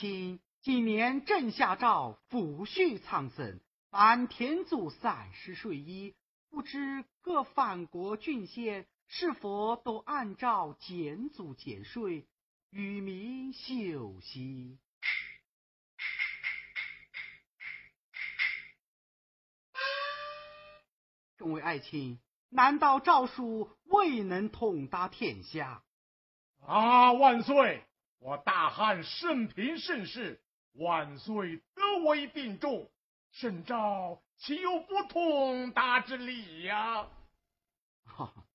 亲，今年正下诏抚恤苍生，凡天祖三十岁衣，不知各藩国郡县是否都按照减租减税，与民休息？众位爱卿，难道诏书未能通达天下？啊，万岁！我大汉圣平盛世，万岁德为定重，圣诏岂有不通达之理呀、哈哈，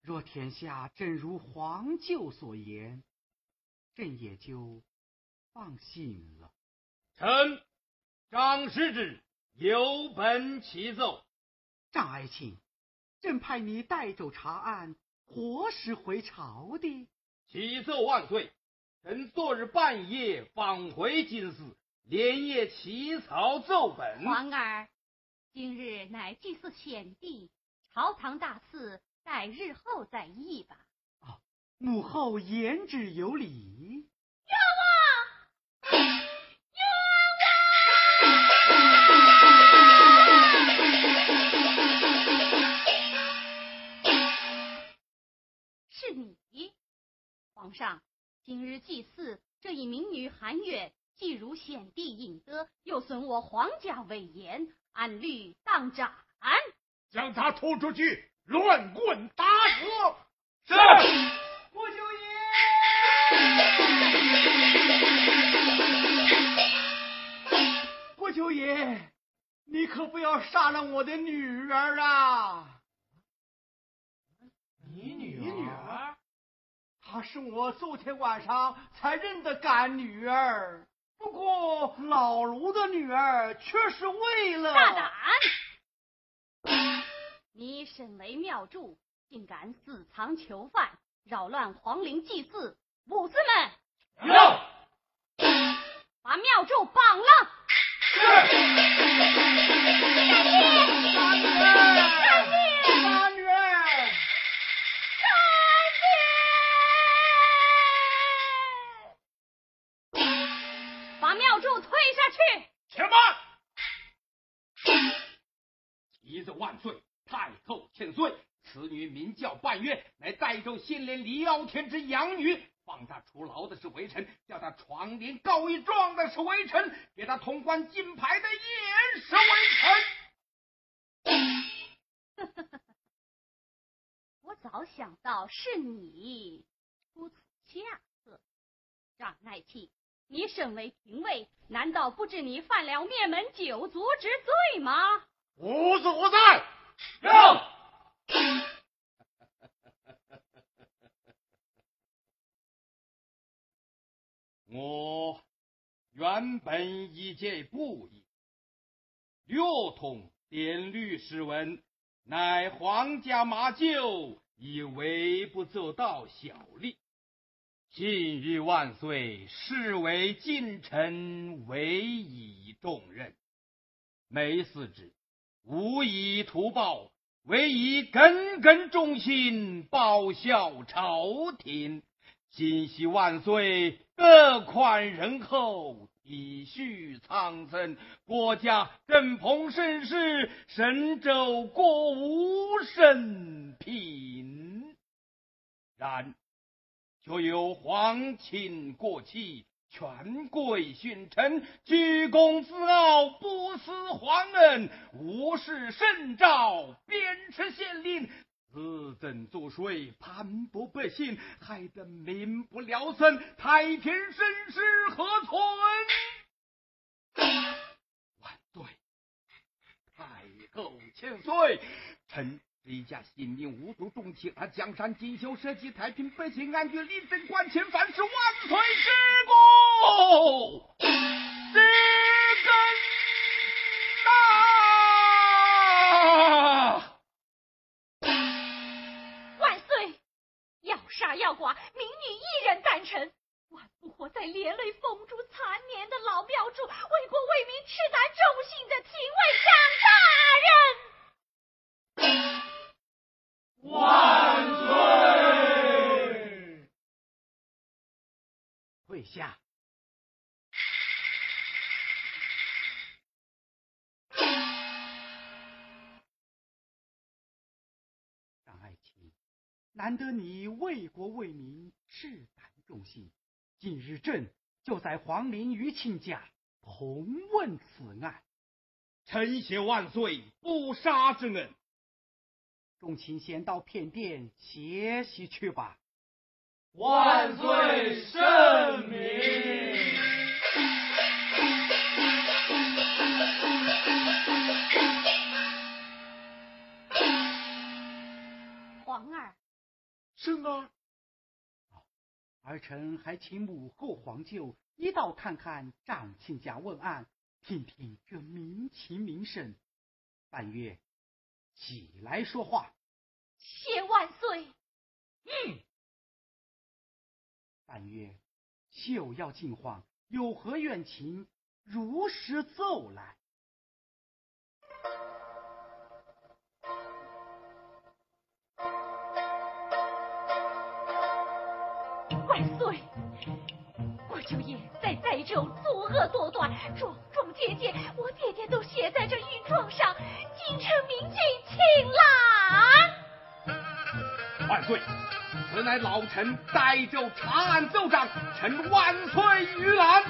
若天下正如皇舅所言，朕也就放心了。臣张师之有本启奏。张爱卿，朕派你带走查案，何时回朝的？启奏万岁！臣昨日半夜返回京师，连夜起草奏本。皇儿，今日乃祭祀先帝，朝堂大事待日后再议吧。啊母后言之有理。是你，皇上，今日祭祀这一民女韩月，既如先帝引德，又损我皇家威严，按律当斩。将他拖出去，乱棍打死。是。国舅爷，国舅爷，你可不要杀了我的女儿啊！你女你女儿？她是我昨天晚上才认的干女儿，不过老卢的女儿却是为了大胆！你身为庙祝，竟敢私藏囚犯，扰乱皇陵祭祀，武士们有。把庙祝绑了！大女儿，把庙祝推下去！且慢！启奏万岁！太后千岁，此女名叫半月，乃代州县令李傲天之养女。放她出牢的是微臣，叫她闯帘告一状的是微臣，给她通关金牌的也是微臣。我早想到是你出此下策。张爱卿，你身为廷尉，难道不知你犯了灭门九族之罪吗？无子何在？我原本一介布衣，略通典律诗文，乃皇家马厩以微不足道小吏。今日万岁视为近臣，委以重任，每嗣之无以图报，唯以耿耿忠心报效朝廷。今夕万岁，各宽仁厚，体恤苍生，国家正逢盛世，神州国无甚贫。然却有皇亲国戚、权贵勋臣，居功自傲，不思皇恩，无视圣诏，鞭笞县令，自斟作水，盘剥百姓，害得民不聊生，太平盛世何存？万岁！太后千岁！臣一家性命无足重情，他，江山锦绣，社稷太平，百姓安居，立贞观前，凡是万岁之功，之根啊！万岁！要杀要剐，民女一人赞成。万不活在连累风烛残年的老庙主，为国为民赤胆忠心的廷尉张大人。万岁！跪下。张爱卿，难得你为国为民赤胆忠心，今日朕就在皇陵与亲家同问此案。臣谢万岁不杀之恩。众卿先到偏殿歇息去吧。万岁圣明。皇儿，圣儿，儿臣还请母后皇舅一道看看长亲家问案，听听这民情民声。半月起来说话。谢万岁。嗯，半月休要惊慌，有何怨情，如实奏来。万岁！我舅爷在栽州作恶多端，桩桩件件，我爹爹都写在这御状上，京城民警请览。万岁！此乃老臣代就查案奏章，臣万岁御览。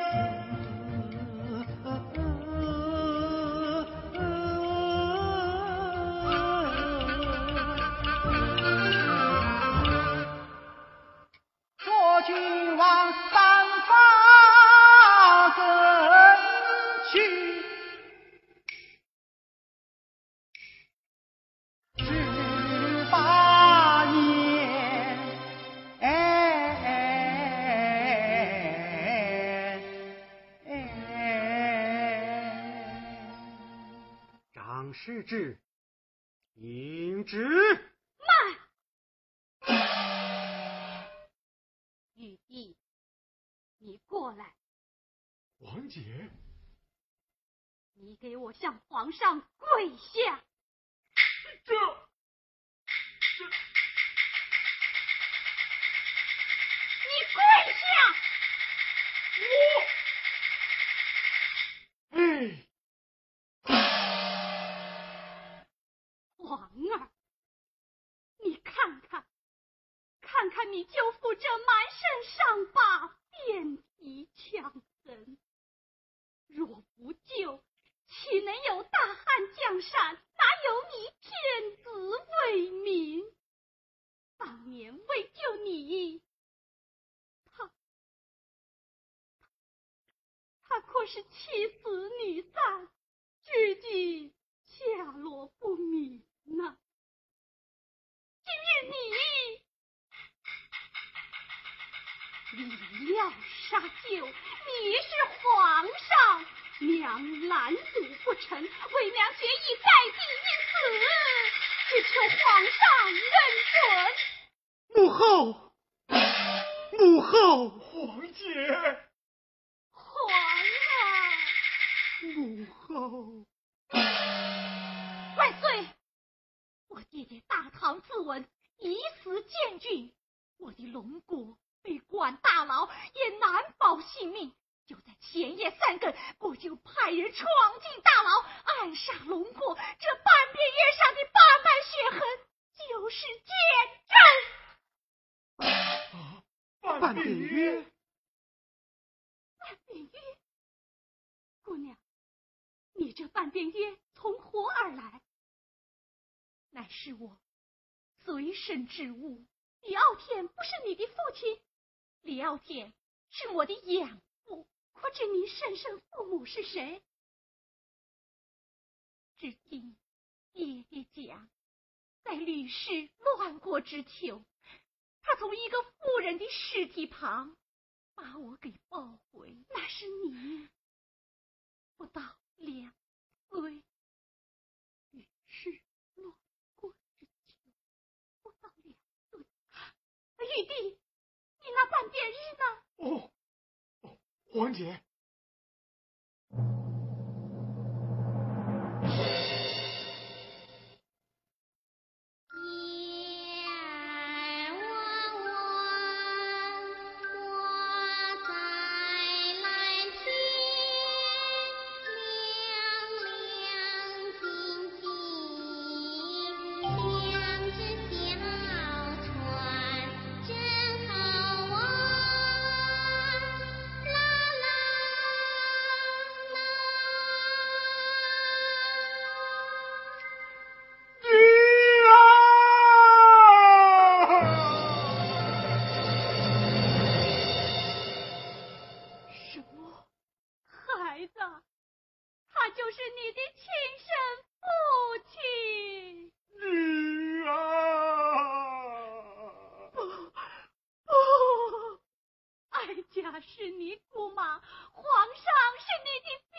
Thank you. 张世之，听旨。玉帝，你过来，王姐，你给我向皇上你就负这满身伤疤，遍体枪痕。若不救，岂能有大汉江山？哪有你天子为民？当年为救你，他他可是妻死女散，至今下落不明呐。今日你。为了杀舅，你是皇上，娘拦阻不成，为娘决意在地一死，只求皇上认准。母后，母后，皇姐，皇啊，母后，万岁！我爹爹大唐自刎，以死见君，我的龙国被关大牢，也难保性命。就在前夜三更，我就派人闯进大牢，暗杀龙国。这半边月上的八脉血痕，就是见证。半边月，半边月，姑娘，你这半边月从何而来？乃是我随身之物。李傲天不是你的父亲，李傲天是我的养父。可知你生身父母是谁？只听爹爹讲，在吕氏乱国之秋，他从一个妇人的尸体旁把我给抱回。那是你不到两岁。吕氏乱国之秋，不到两岁。玉帝，解释吗？哦，哦，黄姐姑妈，皇上是你的表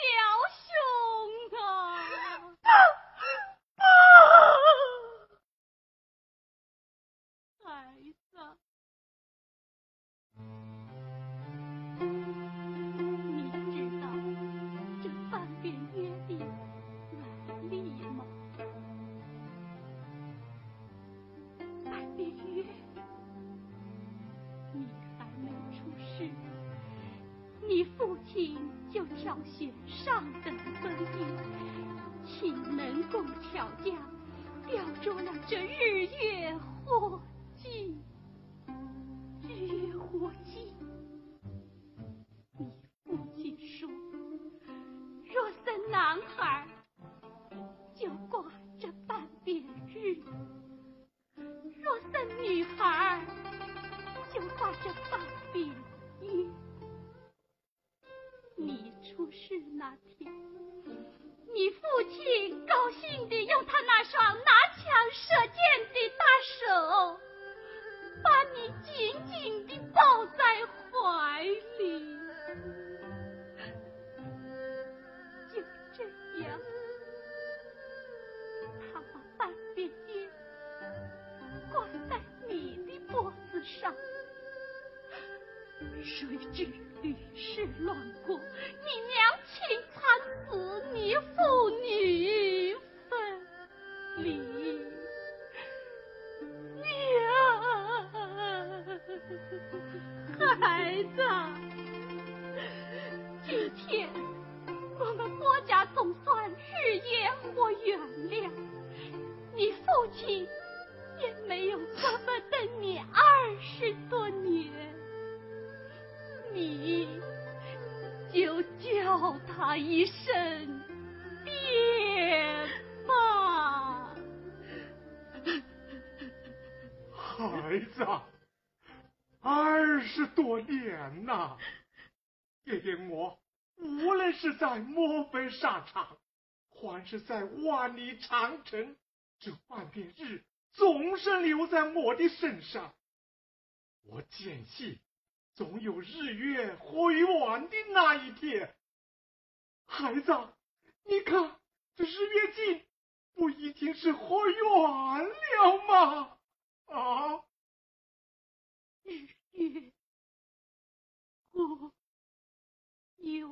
孩子，二十多年呐、爷爷我无论是在莫菲沙场，还是在万里长城，这半边日总是留在我的身上。我坚信，总有日月回完的那一天。孩子，你看这日月镜，不已经是辉完了吗？啊，日月辉圆。为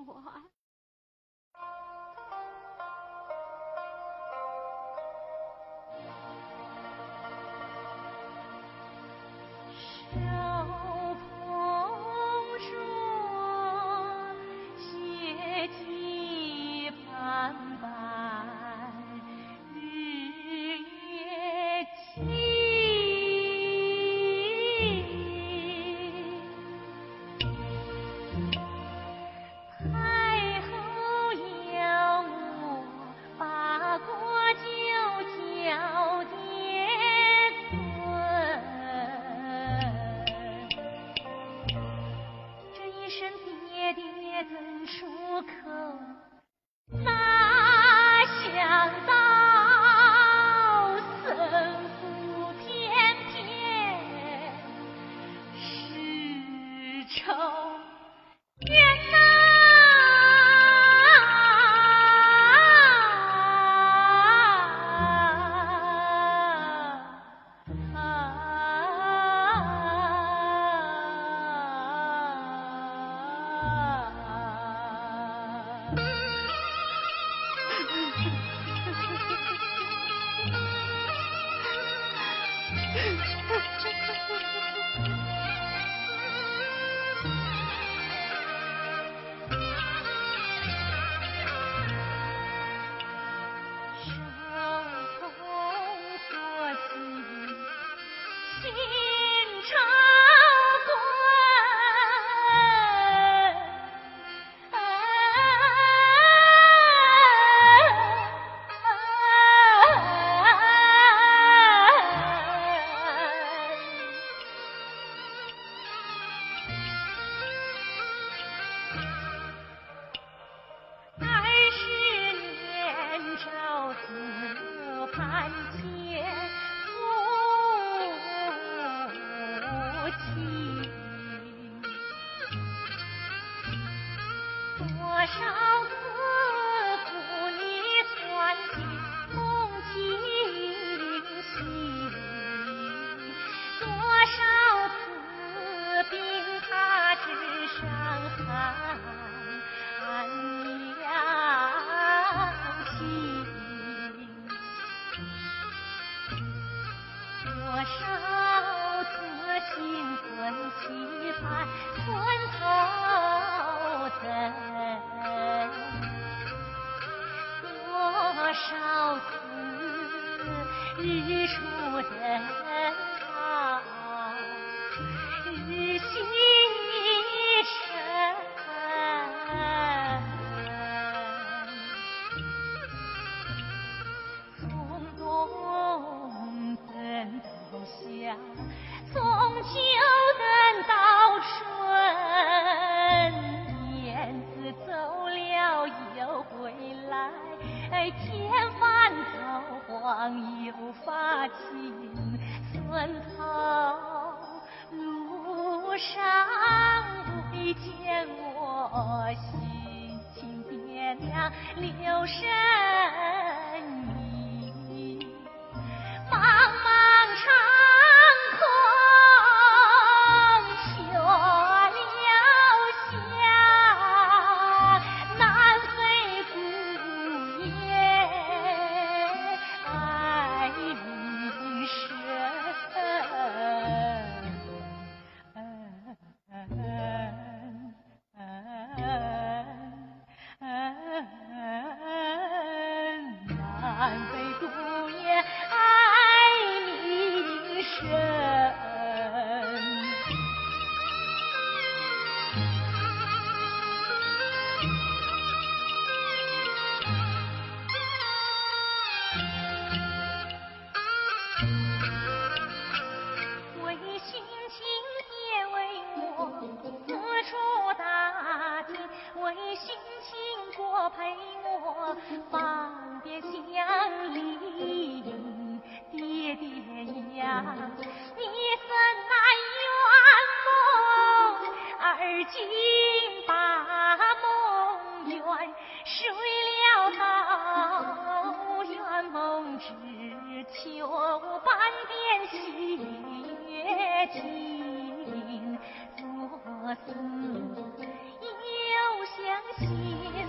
睡了桃源梦之秋半点喜悦情，左思右想心。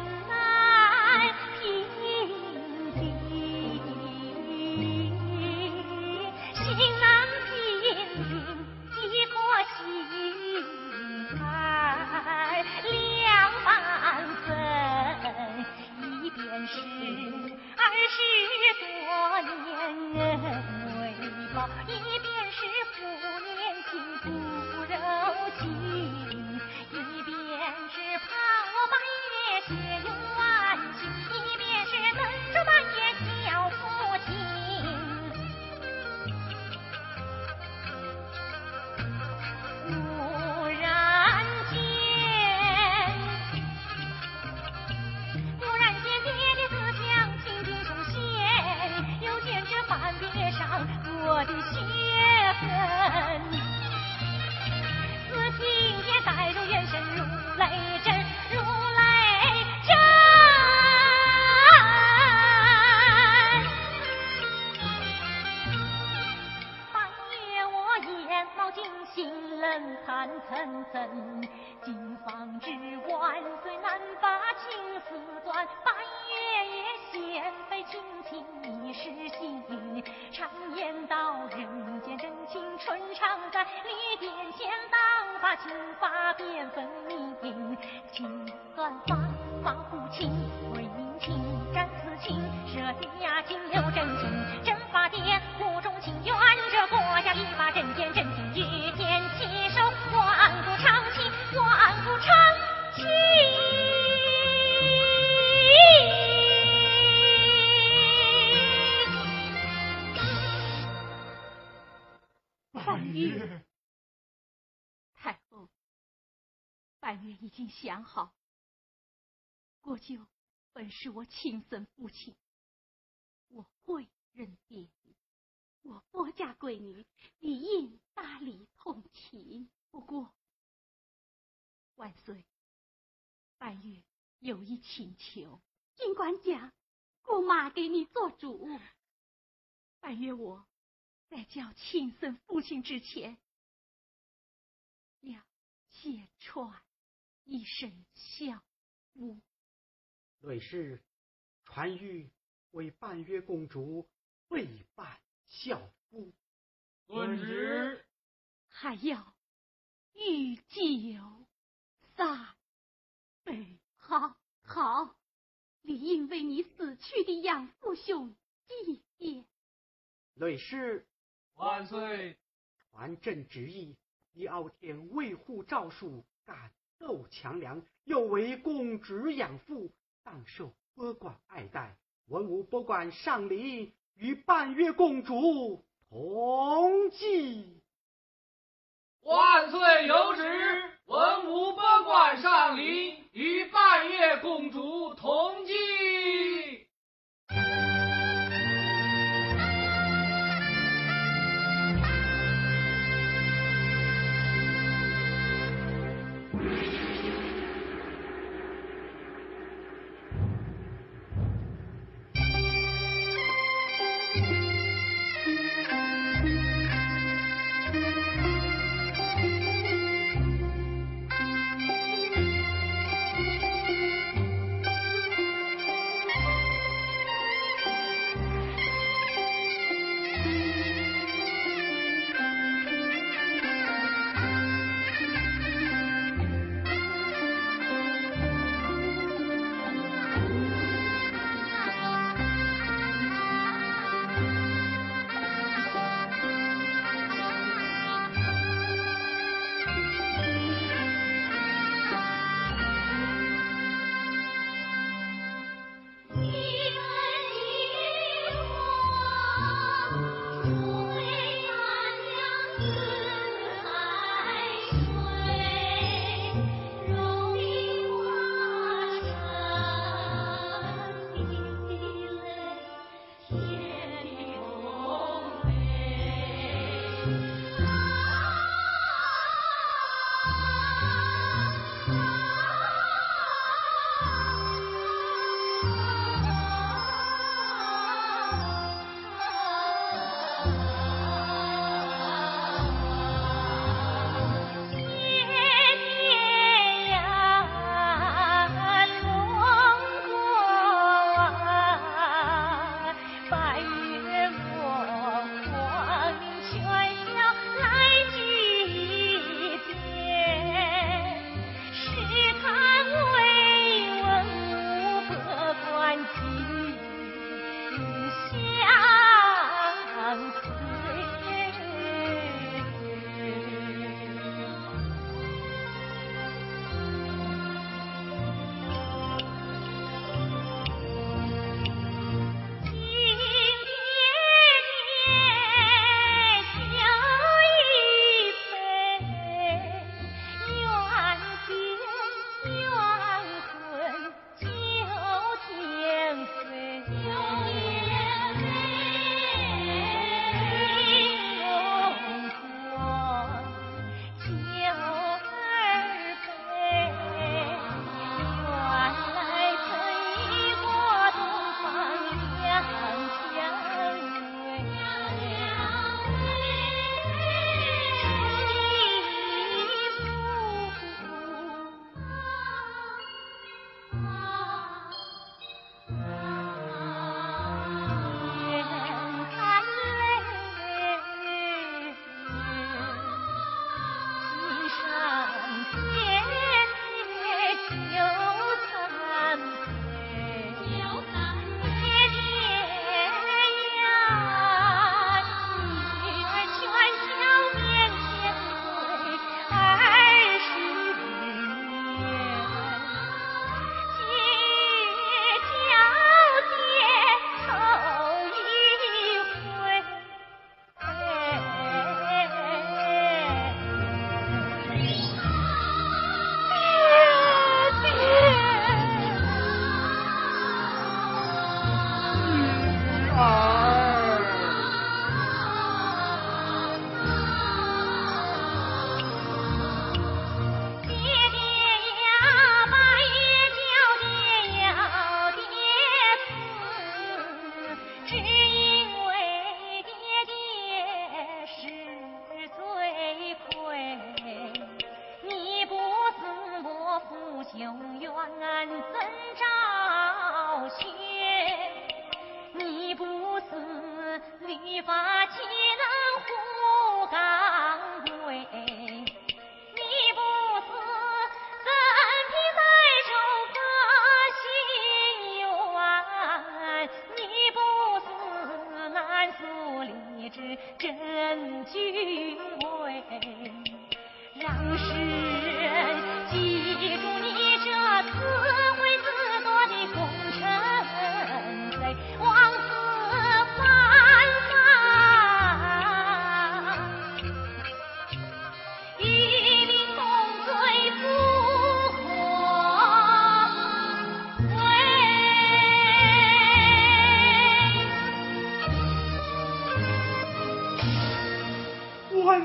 半月，太后，半月已经想好，国舅本是我亲生父亲，我会认爹。我郭家闺女理应大礼同情。不过，万岁，半月有一请求，尽管讲，姑妈给你做主。半月我在叫亲生父亲之前，要揭穿。一身孝母，累世传谕为半月公主备办孝夫。遵旨。还要御酒三杯。好，好，理应为你死去的养父兄祭奠。累世万岁。传朕旨意，以傲天为护诏书，感斗强梁，又为公职养父，当受波管爱戴。文武不管上礼，与半月公主同祭。万岁有旨，文武不管上礼，与半月公主同祭。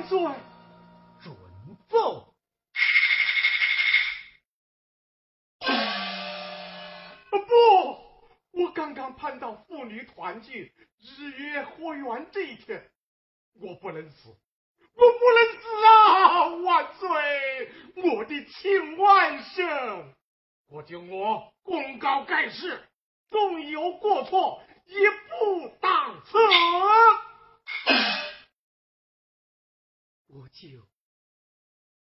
位。万岁！准奏。不，我刚刚盼到父女团聚、日月和圆这一天，我不能死，我不能死啊！万岁，我的亲万圣，我就我公告盖世，纵有过错，也不当此。我就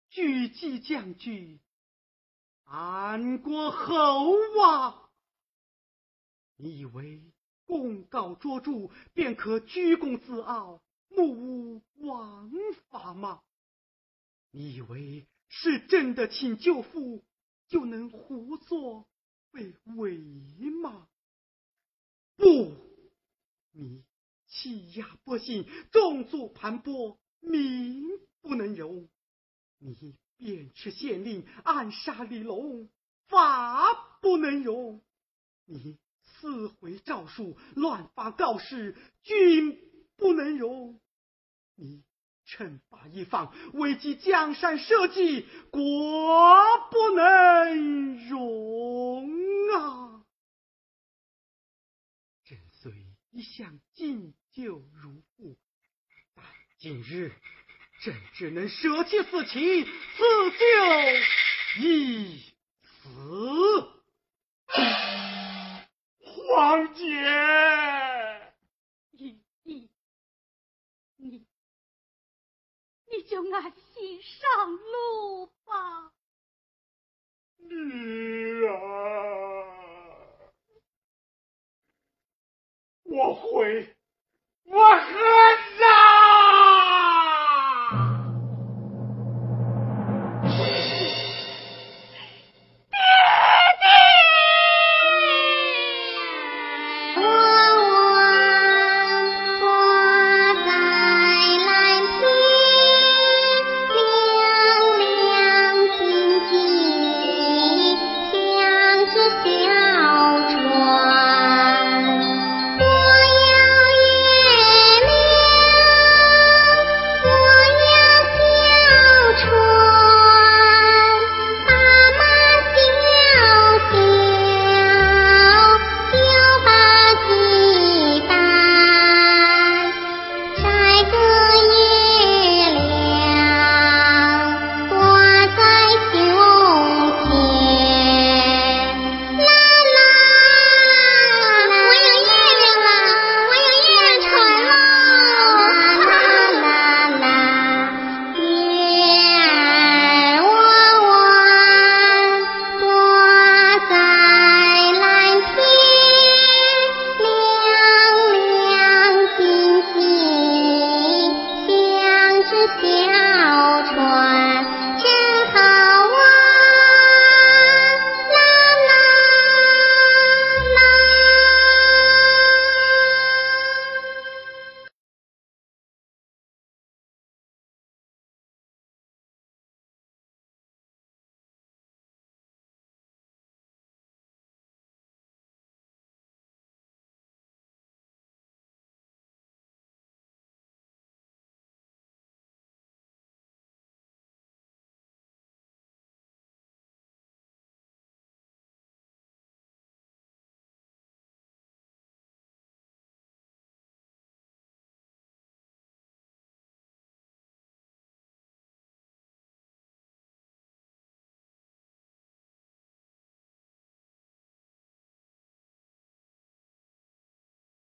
举击将军，安国侯啊！你以为功高卓著便可居功自傲、目无王法吗？你以为是真的请舅父就能胡作非为吗？不，你欺压百姓，种族盘剥，民不能容。你鞭笞县令，暗杀李龙，法不能容。你撕毁诏书，乱发告示，君不能容。你惩罚一方，危及江山社稷，国不能容啊！朕虽一向敬旧如故，今日朕只能舍弃此情，此就一死。皇姐，玉帝，你你就安心上路吧。女儿，我会我恨呐